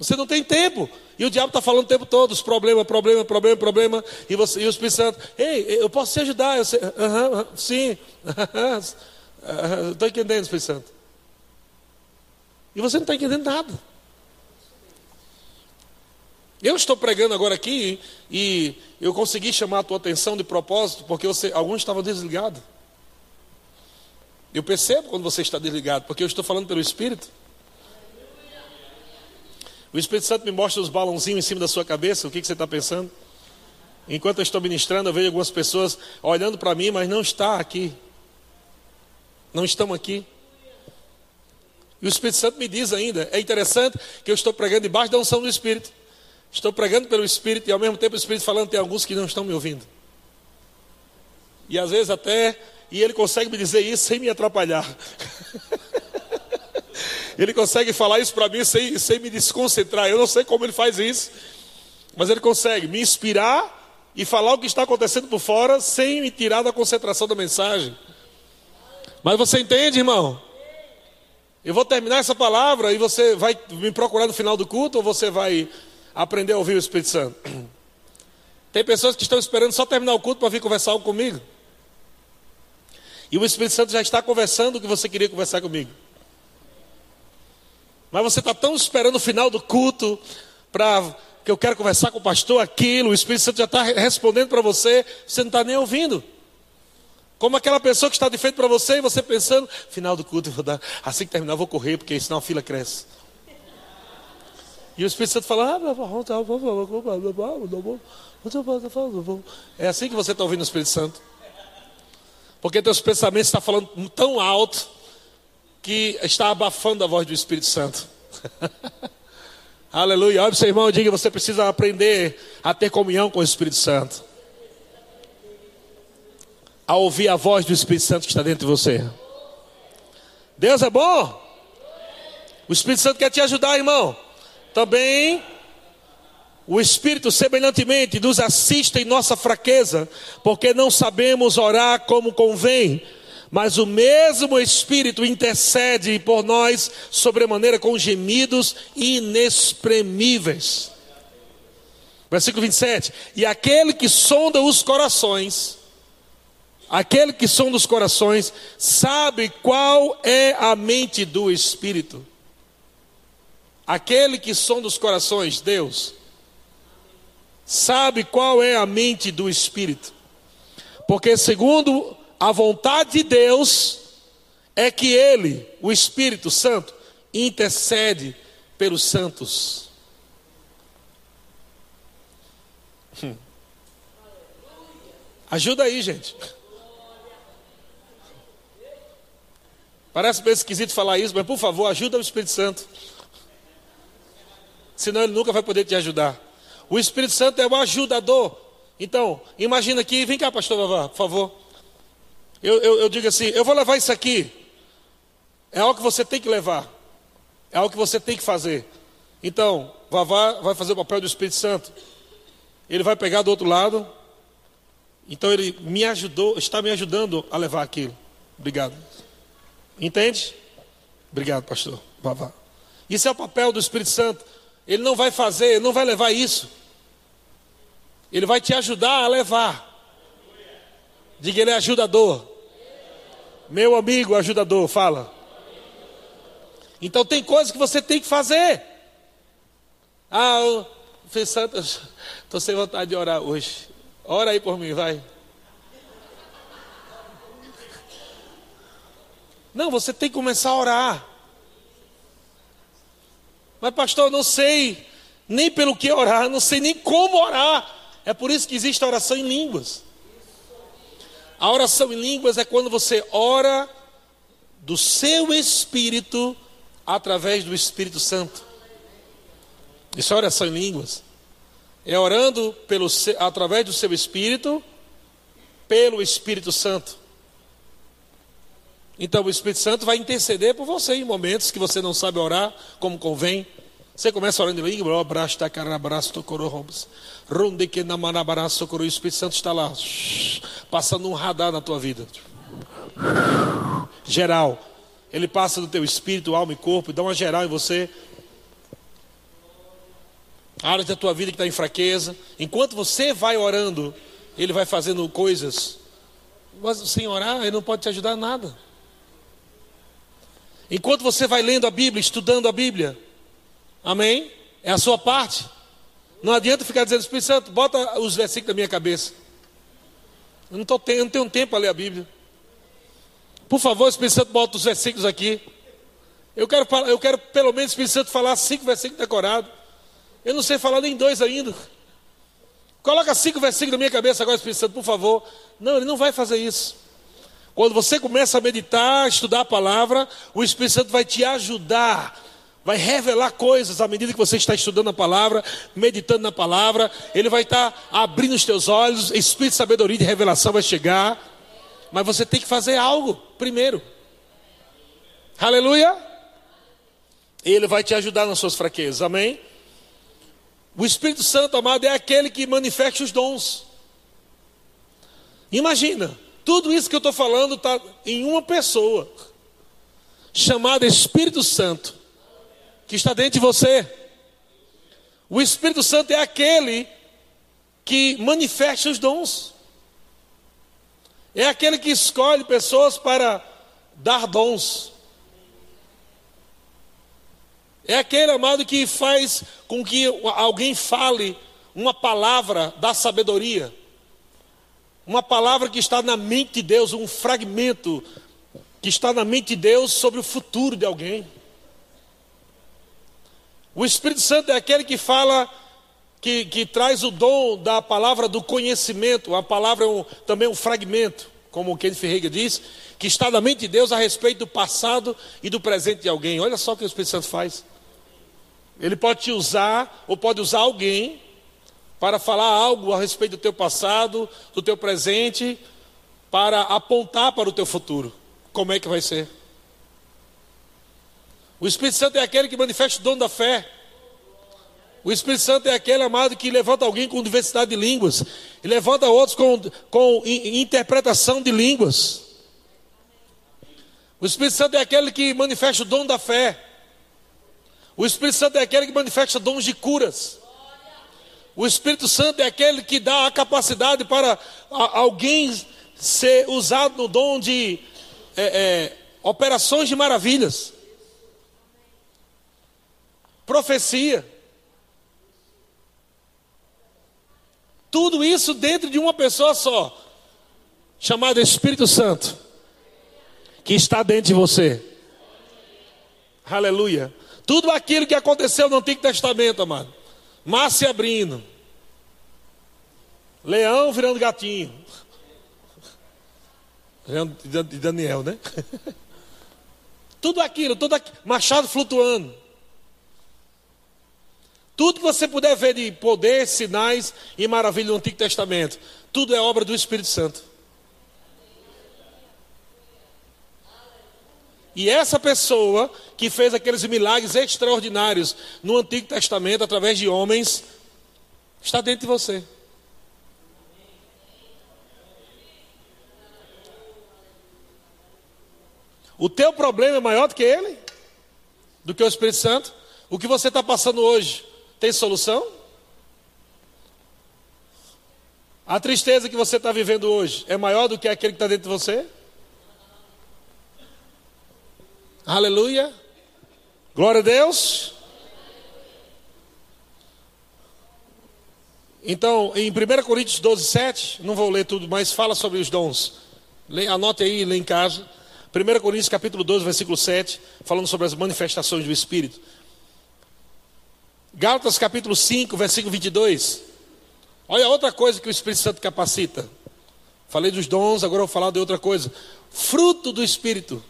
Você não tem tempo. E o diabo está falando o tempo todo, os problemas, problema, problema, problema. E, você, e o Espírito Santo, ei, eu posso te ajudar. Eu sei, uh -huh, sim, estou entendendo, Espírito Santo. E você não está entendendo nada. Eu estou pregando agora aqui e eu consegui chamar a tua atenção de propósito, porque você, alguns estavam desligados. Eu percebo quando você está desligado, porque eu estou falando pelo Espírito. O Espírito Santo me mostra os balãozinhos em cima da sua cabeça, o que, que você está pensando? Enquanto eu estou ministrando, eu vejo algumas pessoas olhando para mim, mas não está aqui. Não estão aqui. E o Espírito Santo me diz ainda, é interessante que eu estou pregando debaixo da unção do Espírito. Estou pregando pelo Espírito e ao mesmo tempo o Espírito falando, tem alguns que não estão me ouvindo. E às vezes até, e ele consegue me dizer isso sem me atrapalhar. Ele consegue falar isso para mim sem, sem me desconcentrar. Eu não sei como ele faz isso, mas ele consegue me inspirar e falar o que está acontecendo por fora sem me tirar da concentração da mensagem. Mas você entende, irmão? Eu vou terminar essa palavra e você vai me procurar no final do culto ou você vai aprender a ouvir o Espírito Santo? Tem pessoas que estão esperando só terminar o culto para vir conversar comigo. E o Espírito Santo já está conversando o que você queria conversar comigo. Mas você está tão esperando o final do culto para que eu quero conversar com o pastor aquilo, o Espírito Santo já está respondendo para você, você não está nem ouvindo. Como aquela pessoa que está de frente para você e você pensando, final do culto, vou dar, assim que terminar, vou correr, porque senão a fila cresce. E o Espírito Santo fala, é assim que você está ouvindo o Espírito Santo. Porque teus pensamentos estão falando tão alto que está abafando a voz do Espírito Santo. Aleluia. Olha o seu irmão e diga: você precisa aprender a ter comunhão com o Espírito Santo. A ouvir a voz do Espírito Santo que está dentro de você. Deus é bom. O Espírito Santo quer te ajudar, irmão. Também o Espírito semelhantemente nos assiste em nossa fraqueza, porque não sabemos orar como convém mas o mesmo Espírito intercede por nós sobremaneira com gemidos inexprimíveis. Versículo 27. E aquele que sonda os corações, aquele que sonda os corações, sabe qual é a mente do Espírito. Aquele que sonda os corações, Deus, sabe qual é a mente do Espírito. Porque segundo a vontade de Deus é que Ele, o Espírito Santo, intercede pelos santos. Hum. Ajuda aí, gente. Parece meio esquisito falar isso, mas por favor, ajuda o Espírito Santo. Senão ele nunca vai poder te ajudar. O Espírito Santo é o ajudador. Então, imagina aqui, vem cá, pastor por favor. Eu, eu, eu digo assim: eu vou levar isso aqui. É algo que você tem que levar. É algo que você tem que fazer. Então, Vavá vai fazer o papel do Espírito Santo. Ele vai pegar do outro lado. Então ele me ajudou, está me ajudando a levar aquilo. Obrigado. Entende? Obrigado, pastor. Vavá. Isso é o papel do Espírito Santo. Ele não vai fazer, ele não vai levar isso. Ele vai te ajudar a levar. Diga, ele é ajudador. Meu amigo ajudador, fala. Então tem coisas que você tem que fazer. Ah, eu fiz estou sem vontade de orar hoje. Ora aí por mim, vai. Não, você tem que começar a orar. Mas, pastor, eu não sei nem pelo que orar, não sei nem como orar. É por isso que existe a oração em línguas. A oração em línguas é quando você ora do seu espírito através do Espírito Santo. Isso é oração em línguas. É orando pelo, através do seu espírito, pelo Espírito Santo. Então o Espírito Santo vai interceder por você em momentos que você não sabe orar como convém. Você começa orando em língua, abraço, abraço, tocorombos. Ronde que namanabraço, o Espírito Santo está lá, passando um radar na tua vida. Geral. Ele passa do teu espírito, alma e corpo, dá uma geral em você. A área da tua vida que está em fraqueza. Enquanto você vai orando, ele vai fazendo coisas. Mas sem orar, ele não pode te ajudar nada. Enquanto você vai lendo a Bíblia, estudando a Bíblia, Amém? É a sua parte. Não adianta ficar dizendo, Espírito Santo, bota os versículos na minha cabeça. Eu não, tô, eu não tenho tempo para ler a Bíblia. Por favor, Espírito Santo, bota os versículos aqui. Eu quero, eu quero pelo menos, Espírito Santo, falar cinco versículos decorados. Eu não sei falar nem dois ainda. Coloca cinco versículos na minha cabeça agora, Espírito Santo, por favor. Não, ele não vai fazer isso. Quando você começa a meditar, estudar a palavra, o Espírito Santo vai te ajudar vai revelar coisas à medida que você está estudando a palavra, meditando na palavra. Ele vai estar abrindo os teus olhos, espírito de sabedoria e de revelação vai chegar. Mas você tem que fazer algo primeiro. Aleluia! Ele vai te ajudar nas suas fraquezas, amém? O Espírito Santo, amado, é aquele que manifesta os dons. Imagina, tudo isso que eu estou falando está em uma pessoa, chamada Espírito Santo, que está dentro de você. O Espírito Santo é aquele que manifesta os dons. É aquele que escolhe pessoas para dar dons. É aquele amado que faz com que alguém fale uma palavra da sabedoria. Uma palavra que está na mente de Deus, um fragmento que está na mente de Deus sobre o futuro de alguém. O Espírito Santo é aquele que fala, que, que traz o dom da palavra do conhecimento. A palavra é um, também um fragmento, como o Ken Ferreira diz, que está na mente de Deus a respeito do passado e do presente de alguém. Olha só o que o Espírito Santo faz. Ele pode te usar, ou pode usar alguém, para falar algo a respeito do teu passado, do teu presente, para apontar para o teu futuro. Como é que vai ser? O Espírito Santo é aquele que manifesta o dom da fé. O Espírito Santo é aquele amado que levanta alguém com diversidade de línguas e levanta outros com, com interpretação de línguas. O Espírito Santo é aquele que manifesta o dom da fé. O Espírito Santo é aquele que manifesta dons de curas. O Espírito Santo é aquele que dá a capacidade para alguém ser usado no dom de é, é, operações de maravilhas profecia. Tudo isso dentro de uma pessoa só, chamada Espírito Santo, que está dentro de você. Aleluia. Tudo aquilo que aconteceu no Antigo Testamento, amado. Mar se abrindo. Leão virando gatinho. De Daniel, né? Tudo aquilo, todo aquilo, machado flutuando. Tudo que você puder ver de poder, sinais e maravilha no Antigo Testamento, tudo é obra do Espírito Santo. E essa pessoa que fez aqueles milagres extraordinários no Antigo Testamento através de homens, está dentro de você. O teu problema é maior do que ele? Do que o Espírito Santo? O que você está passando hoje tem solução? A tristeza que você está vivendo hoje é maior do que aquele que está dentro de você? Aleluia. Glória a Deus. Então, em 1 Coríntios 12, 7, não vou ler tudo, mas fala sobre os dons. Anote aí, lê em casa. 1 Coríntios capítulo 12, versículo 7, falando sobre as manifestações do Espírito. Gálatas capítulo 5, versículo 22. Olha outra coisa que o Espírito Santo capacita. Falei dos dons, agora vou falar de outra coisa. Fruto do Espírito.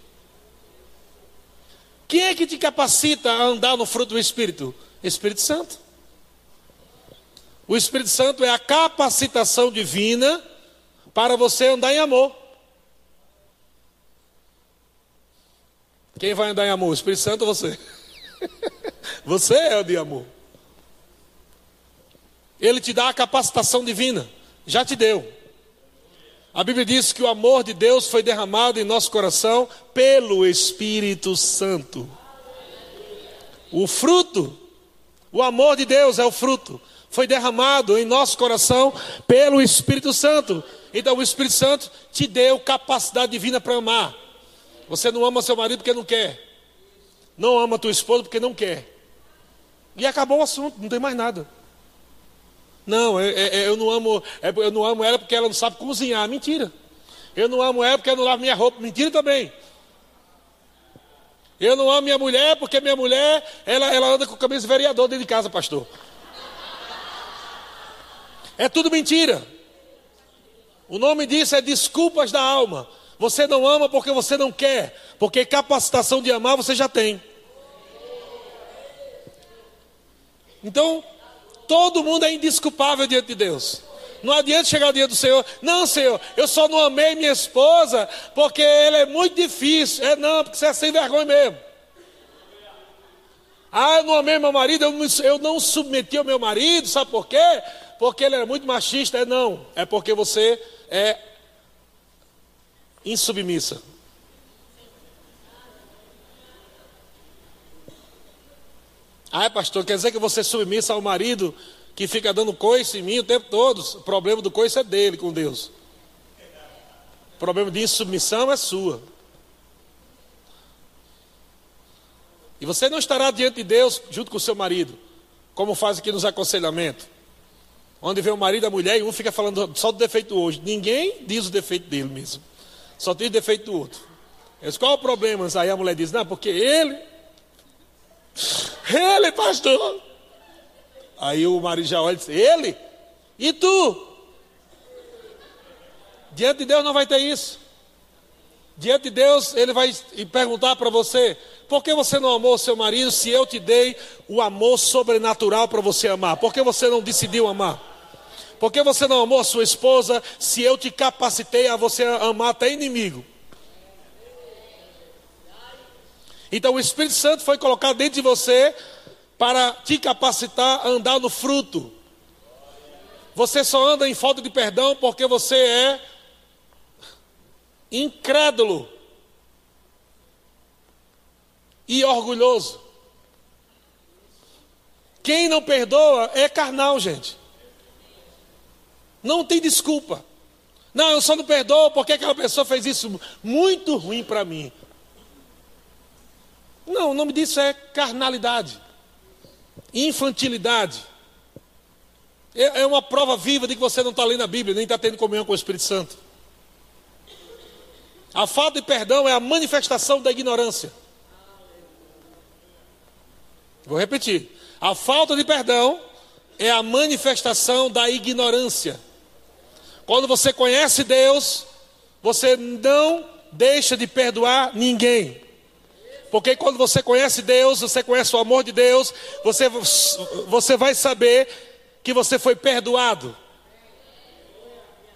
Quem é que te capacita a andar no fruto do Espírito? Espírito Santo. O Espírito Santo é a capacitação divina para você andar em amor. Quem vai andar em amor? O Espírito Santo ou você? Você é o de amor. Ele te dá a capacitação divina. Já te deu. A Bíblia diz que o amor de Deus foi derramado em nosso coração pelo Espírito Santo. O fruto, o amor de Deus é o fruto, foi derramado em nosso coração pelo Espírito Santo. Então o Espírito Santo te deu capacidade divina para amar. Você não ama seu marido porque não quer. Não ama tua esposa porque não quer. E acabou o assunto, não tem mais nada. Não, eu, eu, não amo, eu não amo ela porque ela não sabe cozinhar. Mentira. Eu não amo ela porque ela não lava minha roupa. Mentira também. Eu não amo minha mulher porque minha mulher, ela, ela anda com camisa de vereador dentro de casa, pastor. É tudo mentira. O nome disso é desculpas da alma. Você não ama porque você não quer, porque capacitação de amar você já tem. Então, todo mundo é indisculpável diante de Deus. Não adianta chegar diante do Senhor, não, Senhor, eu só não amei minha esposa porque ela é muito difícil. É não, porque você é sem vergonha mesmo. Ah, eu não amei meu marido, eu não, eu não submeti ao meu marido, sabe por quê? Porque ele era muito machista. É não, é porque você é insubmissa. Ah, pastor, quer dizer que você é submissa ao marido que fica dando coice em mim o tempo todo? O problema do coice é dele com Deus. O problema de insubmissão é sua. E você não estará diante de Deus junto com o seu marido, como faz aqui nos aconselhamentos. Onde vem o marido e a mulher e um fica falando só do defeito hoje. Ninguém diz o defeito dele mesmo. Só tem o defeito do outro. Eles, qual é o problema? Aí a mulher diz, não, porque ele. Ele, pastor. Aí o marido já olha e diz, ele? E tu? Diante de Deus não vai ter isso. Diante de Deus, ele vai perguntar para você: por que você não amou seu marido se eu te dei o amor sobrenatural para você amar? Por que você não decidiu amar? Por que você não amou sua esposa se eu te capacitei a você amar até inimigo? Então o Espírito Santo foi colocado dentro de você para te capacitar a andar no fruto. Você só anda em falta de perdão porque você é incrédulo e orgulhoso. Quem não perdoa é carnal, gente. Não tem desculpa. Não, eu só não perdoo porque aquela pessoa fez isso muito ruim para mim. Não, o nome disso é carnalidade, infantilidade. É, é uma prova viva de que você não está lendo a Bíblia, nem está tendo comunhão com o Espírito Santo. A falta de perdão é a manifestação da ignorância. Vou repetir. A falta de perdão é a manifestação da ignorância. Quando você conhece Deus, você não deixa de perdoar ninguém. Porque quando você conhece Deus, você conhece o amor de Deus, você, você vai saber que você foi perdoado.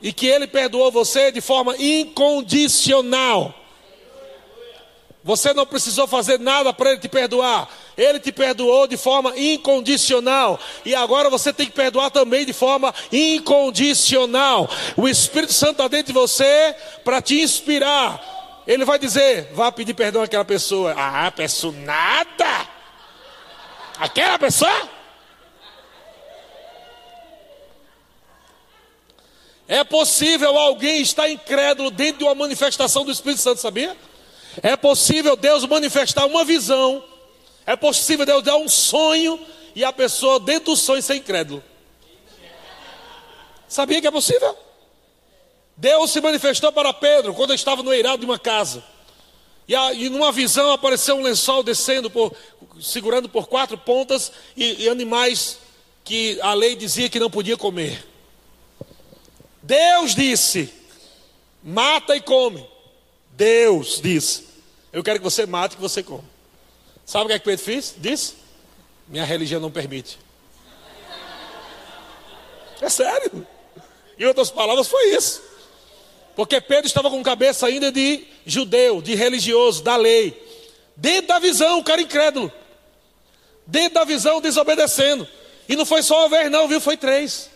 E que Ele perdoou você de forma incondicional. Você não precisou fazer nada para Ele te perdoar. Ele te perdoou de forma incondicional. E agora você tem que perdoar também de forma incondicional. O Espírito Santo está dentro de você para te inspirar. Ele vai dizer: vá pedir perdão àquela pessoa. Ah, peço nada. Aquela pessoa? É possível alguém estar incrédulo dentro de uma manifestação do Espírito Santo, sabia? É possível Deus manifestar uma visão é possível Deus dar um sonho e a pessoa dentro do sonho ser incrédulo. Sabia que é possível? Deus se manifestou para Pedro quando estava no eirado de uma casa. E, a, e numa visão apareceu um lençol descendo, por, segurando por quatro pontas e, e animais que a lei dizia que não podia comer. Deus disse: mata e come. Deus disse: eu quero que você mate e que você come. Sabe o que, é que Pedro fez? Disse: Minha religião não permite. É sério. Em outras palavras, foi isso. Porque Pedro estava com cabeça ainda de judeu, de religioso, da lei. Dentro da visão, o cara incrédulo. Dentro da visão, desobedecendo. E não foi só uma vez, não, viu? Foi três.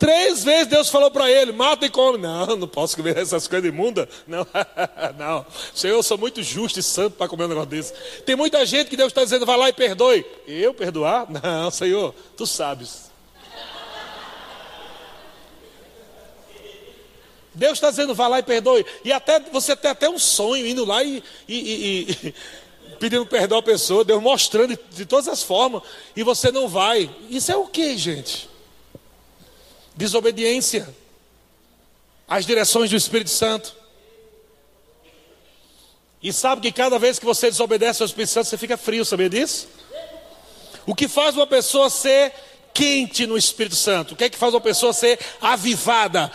Três vezes Deus falou para ele: mata e come. Não, não posso comer essas coisas imundas. Não, não. Senhor, eu sou muito justo e santo para comer um negócio desse. Tem muita gente que Deus está dizendo: vai lá e perdoe. Eu perdoar? Não, Senhor, tu sabes. Deus está dizendo, vá lá e perdoe. E até você tem até um sonho indo lá e, e, e, e pedindo perdão à pessoa, Deus mostrando de, todas as formas, e você não vai. Isso é o que, gente? desobediência às direções do Espírito Santo. E sabe que cada vez que você desobedece ao Espírito Santo, você fica frio, sabia disso? O que faz uma pessoa ser quente no Espírito Santo? O que é que faz uma pessoa ser avivada?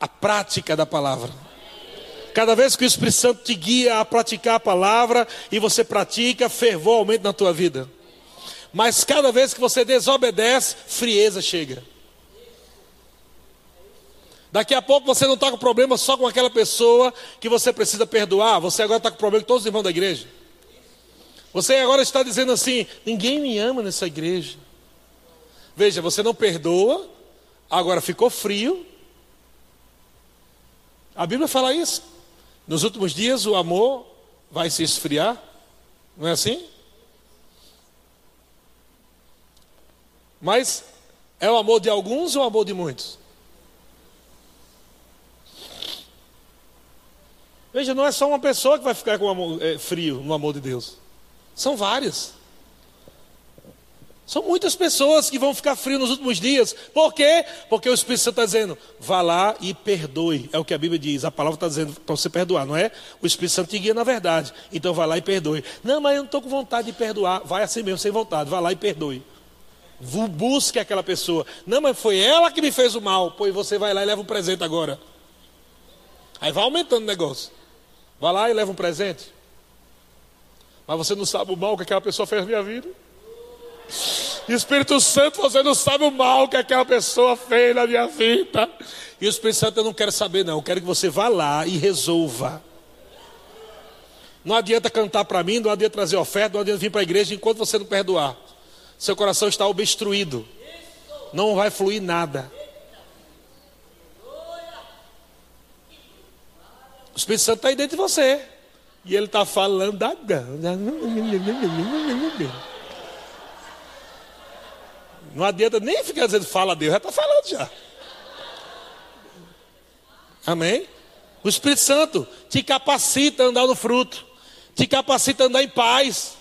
A prática da palavra. Cada vez que o Espírito Santo te guia a praticar a palavra e você pratica, fervor aumenta na tua vida. Mas cada vez que você desobedece, frieza chega. Daqui a pouco você não está com problema só com aquela pessoa que você precisa perdoar, você agora está com problema com todos os irmãos da igreja. Você agora está dizendo assim: ninguém me ama nessa igreja. Veja, você não perdoa, agora ficou frio A Bíblia fala isso. Nos últimos dias o amor vai se esfriar. Não é assim? Mas é o amor de alguns ou o amor de muitos? Veja, não é só uma pessoa que vai ficar com amor, é, frio no amor de Deus. São várias. São muitas pessoas que vão ficar frias nos últimos dias. Por quê? Porque o Espírito Santo está dizendo, vá lá e perdoe. É o que a Bíblia diz. A palavra está dizendo para você perdoar, não é? O Espírito Santo te guia na verdade. Então vá lá e perdoe. Não, mas eu não estou com vontade de perdoar. Vai assim mesmo, sem vontade. Vá lá e perdoe. Busque aquela pessoa. Não, mas foi ela que me fez o mal. Pois você vai lá e leva um presente agora. Aí vai aumentando o negócio. Vá lá e leva um presente. Mas você não sabe o mal que aquela pessoa fez na minha vida. Espírito Santo, você não sabe o mal que aquela pessoa fez na minha vida. E o Espírito Santo, eu não quero saber, não. Eu quero que você vá lá e resolva. Não adianta cantar para mim, não adianta trazer oferta, não adianta vir para a igreja enquanto você não perdoar. Seu coração está obstruído. Não vai fluir nada. O Espírito Santo está aí dentro de você. E ele está falando Não adianta nem ficar dizendo fala a Deus, já está falando já. Amém? O Espírito Santo te capacita a andar no fruto, te capacita a andar em paz.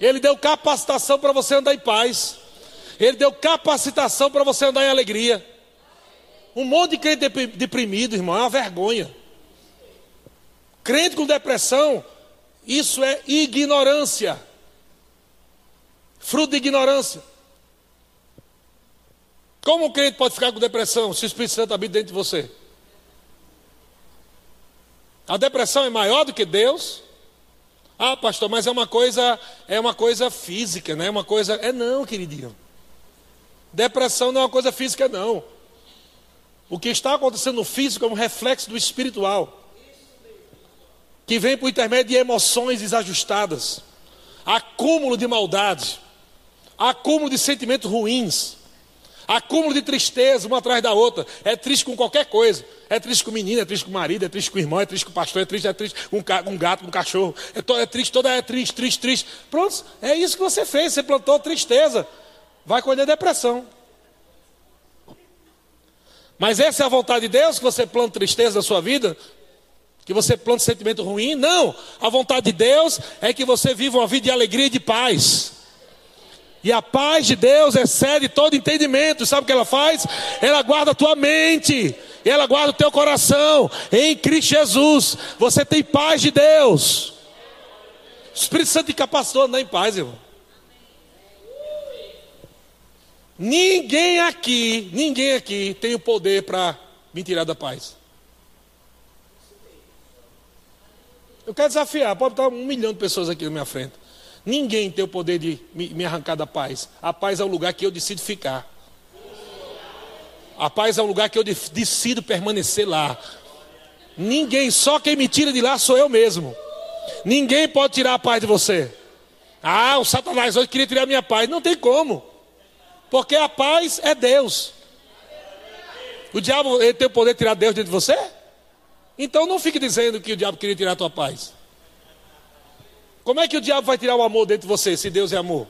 Ele deu capacitação para você andar em paz. Ele deu capacitação para você andar em alegria. Um monte de crente deprimido, irmão, é uma vergonha. Crente com depressão, isso é ignorância. Fruto de ignorância. Como um crente pode ficar com depressão se o Espírito Santo habita dentro de você? A depressão é maior do que Deus? Ah, pastor, mas é uma coisa, é uma coisa física, né? É uma coisa, é não, queridinho. Depressão não é uma coisa física não. O que está acontecendo no físico é um reflexo do espiritual. Que vem por intermédio de emoções desajustadas, acúmulo de maldade, acúmulo de sentimentos ruins acúmulo de tristeza uma atrás da outra. É triste com qualquer coisa. É triste com menino, é triste com marido, é triste com irmão, é triste com pastor, é triste, é triste com um gato, com um cachorro. É, to, é triste, toda é triste, triste, triste. Pronto, é isso que você fez. Você plantou tristeza. Vai colher depressão. Mas essa é a vontade de Deus, que você planta tristeza na sua vida? Que você planta sentimento ruim? Não. A vontade de Deus é que você viva uma vida de alegria e de paz. E a paz de Deus excede todo entendimento. Sabe o que ela faz? Ela guarda a tua mente. Ela guarda o teu coração. Em Cristo Jesus. Você tem paz de Deus. O Espírito Santo te capacitou a andar em paz, irmão. Ninguém aqui, ninguém aqui tem o poder para me tirar da paz. Eu quero desafiar, pode estar um milhão de pessoas aqui na minha frente. Ninguém tem o poder de me arrancar da paz. A paz é o lugar que eu decido ficar. A paz é o lugar que eu decido permanecer lá. Ninguém, só quem me tira de lá sou eu mesmo. Ninguém pode tirar a paz de você. Ah, o Satanás hoje queria tirar a minha paz. Não tem como. Porque a paz é Deus. O diabo ele tem o poder de tirar Deus dentro de você? Então não fique dizendo que o diabo queria tirar a tua paz. Como é que o diabo vai tirar o amor dentro de você, se Deus é amor?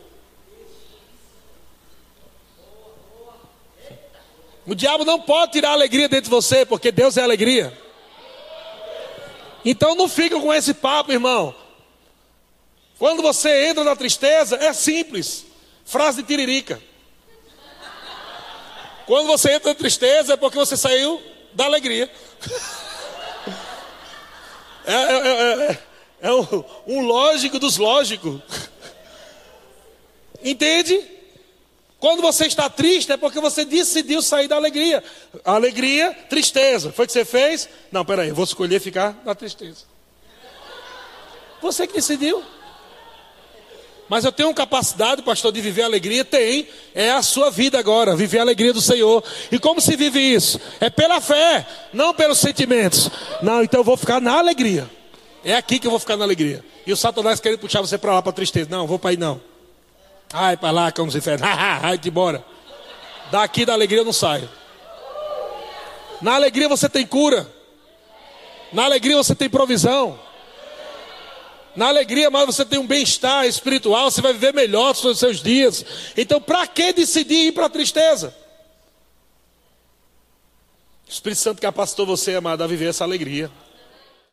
O diabo não pode tirar a alegria dentro de você, porque Deus é alegria. Então não fica com esse papo, irmão. Quando você entra na tristeza, é simples. Frase de tiririca. Quando você entra na tristeza, é porque você saiu da alegria. é, é, é, é. É um, um lógico dos lógicos. Entende? Quando você está triste é porque você decidiu sair da alegria. Alegria, tristeza. Foi o que você fez? Não, peraí, eu vou escolher ficar na tristeza. Você que decidiu. Mas eu tenho capacidade, pastor, de viver alegria? Tem. É a sua vida agora, viver a alegria do Senhor. E como se vive isso? É pela fé, não pelos sentimentos. Não, então eu vou ficar na alegria. É aqui que eu vou ficar na alegria. E o Satanás querendo puxar você para lá para tristeza. Não, vou para aí não. Ai, para lá, cão dos infernos. Ai, embora. Daqui da alegria eu não saio. Na alegria você tem cura. Na alegria você tem provisão. Na alegria, mas você tem um bem-estar espiritual, você vai viver melhor os seus dias. Então, para que decidir ir para a tristeza? O Espírito Santo capacitou você, amado, a viver essa alegria.